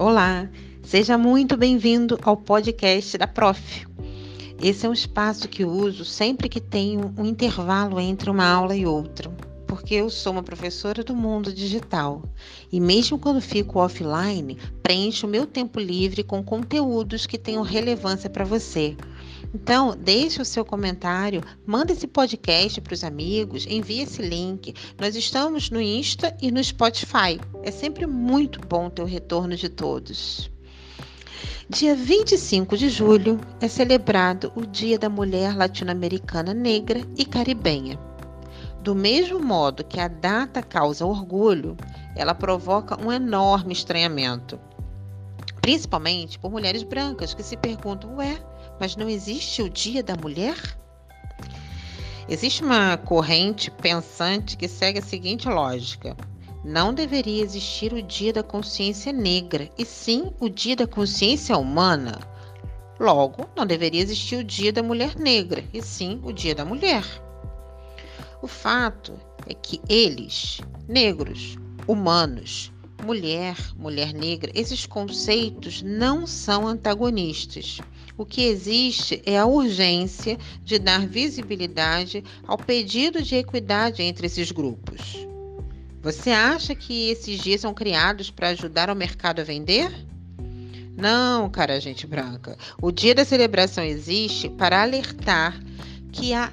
Olá, seja muito bem-vindo ao podcast da Prof. Esse é um espaço que uso sempre que tenho um intervalo entre uma aula e outra, porque eu sou uma professora do mundo digital e, mesmo quando fico offline, preencho meu tempo livre com conteúdos que tenham relevância para você então, deixe o seu comentário, manda esse podcast para os amigos, envie esse link. Nós estamos no Insta e no Spotify. É sempre muito bom ter o retorno de todos. Dia 25 de julho é celebrado o Dia da Mulher Latino-Americana Negra e Caribenha. Do mesmo modo que a data causa orgulho, ela provoca um enorme estranhamento, principalmente por mulheres brancas que se perguntam: ué, mas não existe o Dia da Mulher? Existe uma corrente pensante que segue a seguinte lógica: não deveria existir o Dia da Consciência Negra, e sim o Dia da Consciência Humana. Logo, não deveria existir o Dia da Mulher Negra, e sim o Dia da Mulher. O fato é que eles, negros, humanos, mulher, mulher negra, esses conceitos não são antagonistas. O que existe é a urgência de dar visibilidade ao pedido de equidade entre esses grupos. Você acha que esses dias são criados para ajudar o mercado a vender? Não, cara, gente branca. O dia da celebração existe para alertar que há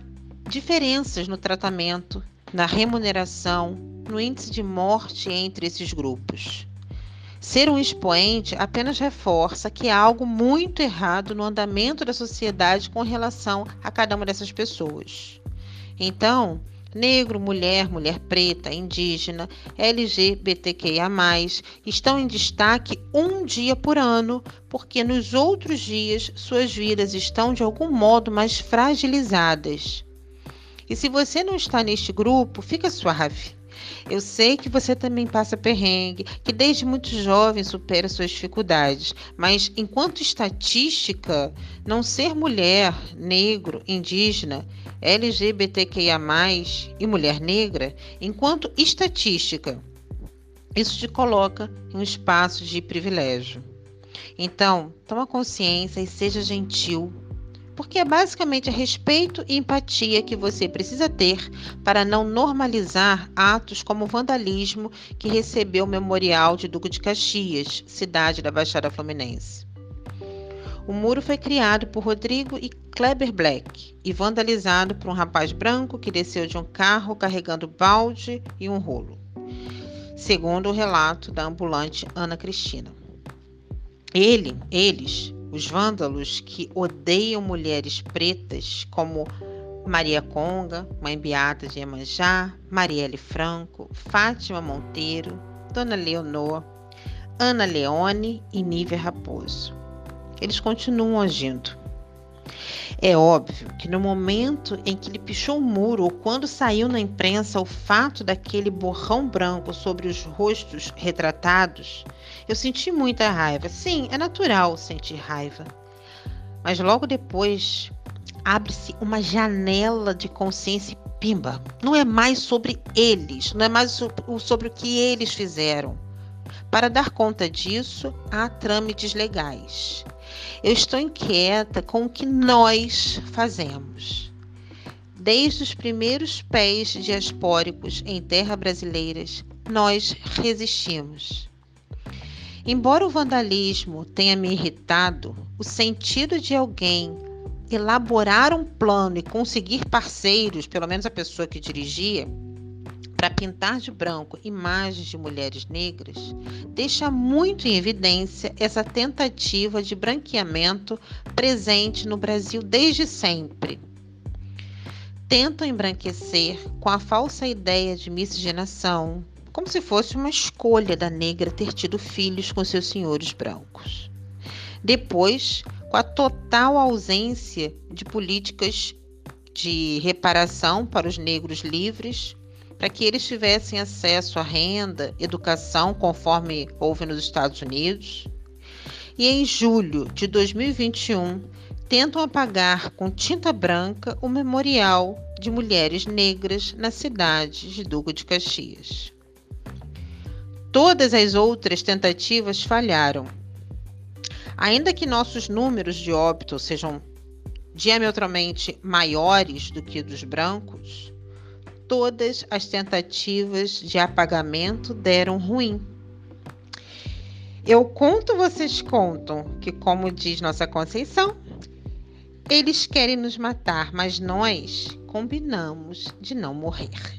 diferenças no tratamento, na remuneração, no índice de morte entre esses grupos. Ser um expoente apenas reforça que há algo muito errado no andamento da sociedade com relação a cada uma dessas pessoas. Então, negro, mulher, mulher preta, indígena, LGBTQIA, estão em destaque um dia por ano, porque nos outros dias suas vidas estão de algum modo mais fragilizadas. E se você não está neste grupo, fica suave. Eu sei que você também passa perrengue, que desde muito jovem supera suas dificuldades, mas enquanto estatística, não ser mulher, negro, indígena, LGBTQIA, e mulher negra, enquanto estatística, isso te coloca em um espaço de privilégio. Então, toma consciência e seja gentil porque é basicamente respeito e empatia que você precisa ter para não normalizar atos como o vandalismo que recebeu o memorial de Duque de Caxias, cidade da Baixada Fluminense. O muro foi criado por Rodrigo e Kleber Black e vandalizado por um rapaz branco que desceu de um carro carregando balde e um rolo, segundo o relato da ambulante Ana Cristina. Ele, eles os vândalos que odeiam mulheres pretas, como Maria Conga, Mãe Beata de Iemanjá, Marielle Franco, Fátima Monteiro, Dona Leonor, Ana Leone e Nívia Raposo. Eles continuam agindo. É óbvio que no momento em que ele pichou o muro ou quando saiu na imprensa o fato daquele borrão branco sobre os rostos retratados, eu senti muita raiva. Sim, é natural sentir raiva. Mas logo depois abre-se uma janela de consciência e pimba. Não é mais sobre eles, não é mais sobre o que eles fizeram. Para dar conta disso, há trâmites legais. Eu estou inquieta com o que nós fazemos. Desde os primeiros pés diaspóricos em terras brasileiras, nós resistimos. Embora o vandalismo tenha me irritado, o sentido de alguém elaborar um plano e conseguir parceiros, pelo menos a pessoa que dirigia, para pintar de branco imagens de mulheres negras deixa muito em evidência essa tentativa de branqueamento presente no Brasil desde sempre. Tentam embranquecer com a falsa ideia de miscigenação, como se fosse uma escolha da negra ter tido filhos com seus senhores brancos. Depois, com a total ausência de políticas de reparação para os negros livres, para que eles tivessem acesso à renda, educação, conforme houve nos Estados Unidos. E em julho de 2021, tentam apagar com tinta branca o memorial de mulheres negras na cidade de Duque de Caxias. todas as outras tentativas falharam. Ainda que nossos números de óbito sejam diametralmente maiores do que dos brancos, todas as tentativas de apagamento deram ruim. Eu conto, vocês contam, que, como diz nossa Conceição, eles querem nos matar, mas nós combinamos de não morrer.